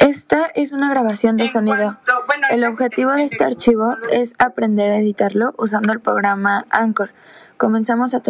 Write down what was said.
Esta es una grabación de sonido. El objetivo de este archivo es aprender a editarlo usando el programa Anchor. Comenzamos a